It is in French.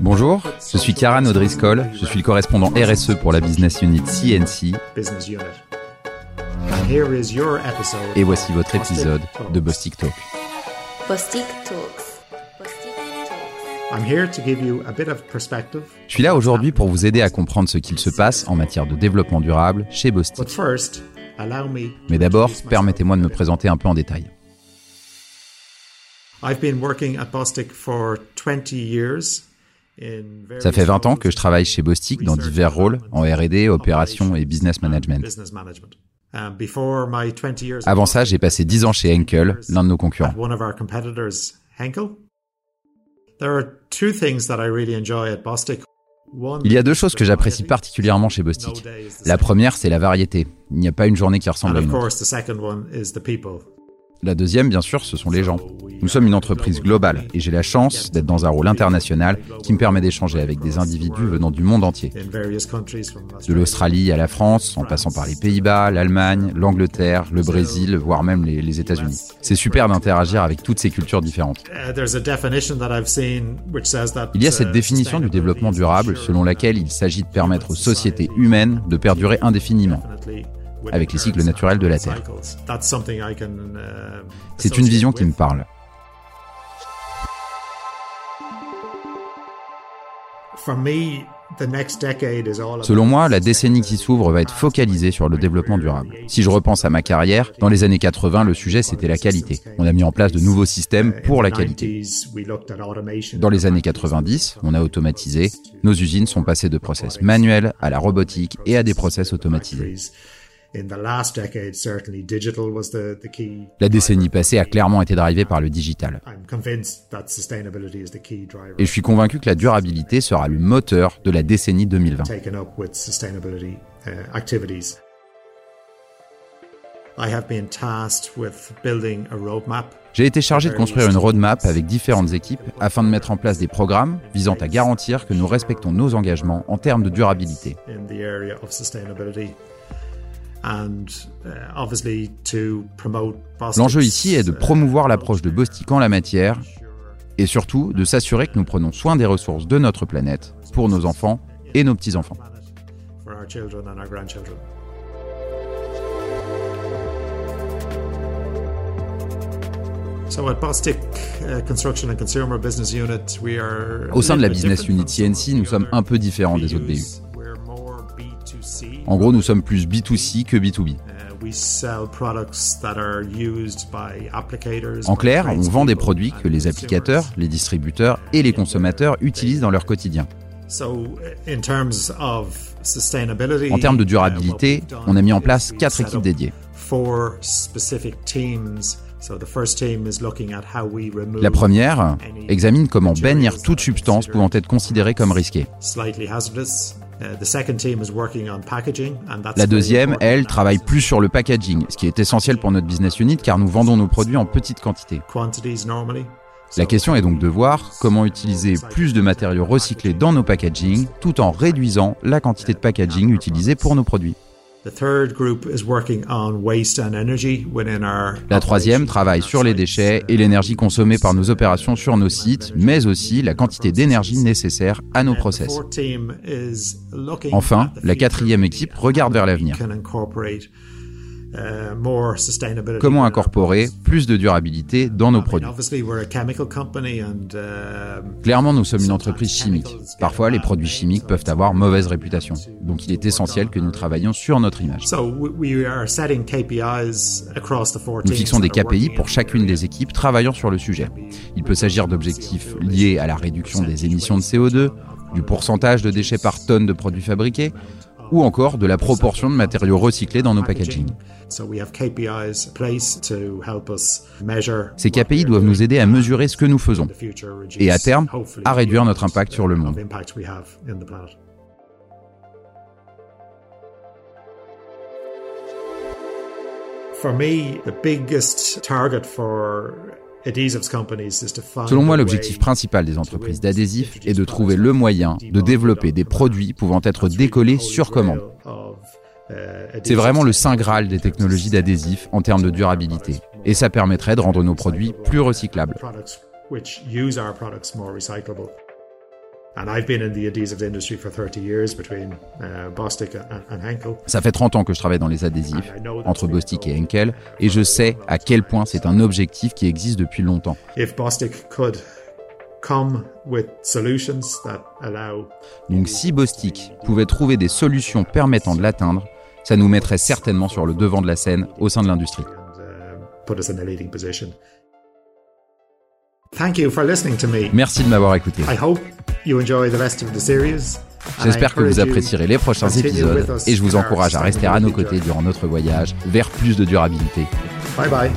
Bonjour, je suis Kieran O'Driscoll, je suis le correspondant RSE pour la business unit CNC. Et voici votre épisode de Bostik Talk. Bostik Je suis là aujourd'hui pour vous aider à comprendre ce qu'il se passe en matière de développement durable chez Bostik. Mais d'abord, permettez-moi de me présenter un peu en détail. Ça fait 20 ans que je travaille chez Bostik dans divers rôles en R&D, opérations et business management. Um, Avant ça, j'ai passé 10 ans chez Henkel, l'un de nos concurrents. Il y a deux choses que j'apprécie particulièrement chez Bostik. La première, c'est la variété. Il n'y a pas une journée qui ressemble à une autre. La deuxième, bien sûr, ce sont les gens. Nous sommes une entreprise globale et j'ai la chance d'être dans un rôle international qui me permet d'échanger avec des individus venant du monde entier. De l'Australie à la France, en passant par les Pays-Bas, l'Allemagne, l'Angleterre, le Brésil, voire même les, États-Unis. C'est super d'interagir avec toutes ces cultures différentes. Il y a cette définition du développement durable selon laquelle il s'agit de permettre aux sociétés humaines de perdurer indéfiniment avec les cycles naturels de la Terre. C'est une vision qui me parle. Selon moi, la décennie qui s'ouvre va être focalisée sur le développement durable. Si je repense à ma carrière, dans les années 80, le sujet c'était la qualité. On a mis en place de nouveaux systèmes pour la qualité. Dans les années 90, on a automatisé. Nos usines sont passées de process manuels à la robotique et à des process automatisés. La décennie passée a clairement été drivée par le digital. Et je suis convaincu que la durabilité sera le moteur de la décennie 2020. Uh, J'ai été chargé de construire une roadmap avec différentes équipes afin de mettre en place des programmes visant à garantir que nous respectons nos engagements en termes de durabilité. Uh, L'enjeu ici est de promouvoir l'approche de Bostik en la matière et surtout de s'assurer que nous prenons soin des ressources de notre planète pour nos enfants et nos petits-enfants. Au sein de la Business Unit CNC, nous sommes un peu différents des autres BU. En gros, nous sommes plus B2C que B2B. En clair, on vend des produits que les applicateurs, les distributeurs et les consommateurs utilisent dans leur quotidien. En termes de durabilité, on a mis en place quatre équipes dédiées. La première examine comment bannir toute substance pouvant être considérée comme risquée. Uh, La deuxième, elle, travaille plus sur le packaging, ce qui est essentiel pour notre business unit car nous vendons nos produits en petites quantités. La question est donc de voir comment utiliser plus de matériaux recyclés dans nos packaging tout en réduisant la quantité de packaging utilisée pour nos produits. La troisième travaille sur les déchets et l'énergie consommée par nos opérations sur nos sites, mais aussi la quantité d'énergie nécessaire à nos process. Enfin, la quatrième équipe regarde vers l'avenir. Euh, Comment incorporer plus de durabilité dans nos produits? uh, Clairement, nous sommes une entreprise chimique. Parfois, les produits chimiques peuvent avoir mauvaise réputation. Donc, il est essentiel que nous travaillions sur notre image. Nous fixons des KPI pour chacune des équipes travaillant sur le sujet. Il peut s'agir d'objectifs liés à la réduction des émissions de CO2, du pourcentage de déchets par tonne de produits fabriqués, ou encore de la proportion de matériaux recyclés dans nos packaging. Ces KPI doivent nous aider à mesurer ce que nous faisons et à terme à réduire notre impact sur le monde. Selon moi, l'objectif principal des entreprises d'adhésifs est de trouver le moyen de développer des produits pouvant être décollés sur commande. C'est vraiment le saint graal des technologies d'adhésif en termes de durabilité. Et ça permettrait de rendre nos produits plus recyclables. Ça fait 30 ans que je travaille dans les adhésifs, entre Bostik et Henkel, et je sais à quel point c'est un objectif qui existe depuis longtemps. Donc si Bostik pouvait trouver des solutions permettant de l'atteindre, ça nous mettrait certainement sur le devant de la scène au sein de l'industrie. Merci de m'avoir écouté. J'espère que vous apprécierez les prochains épisodes et je vous encourage à rester à nos côtés durant notre voyage vers plus de durabilité. Bye bye.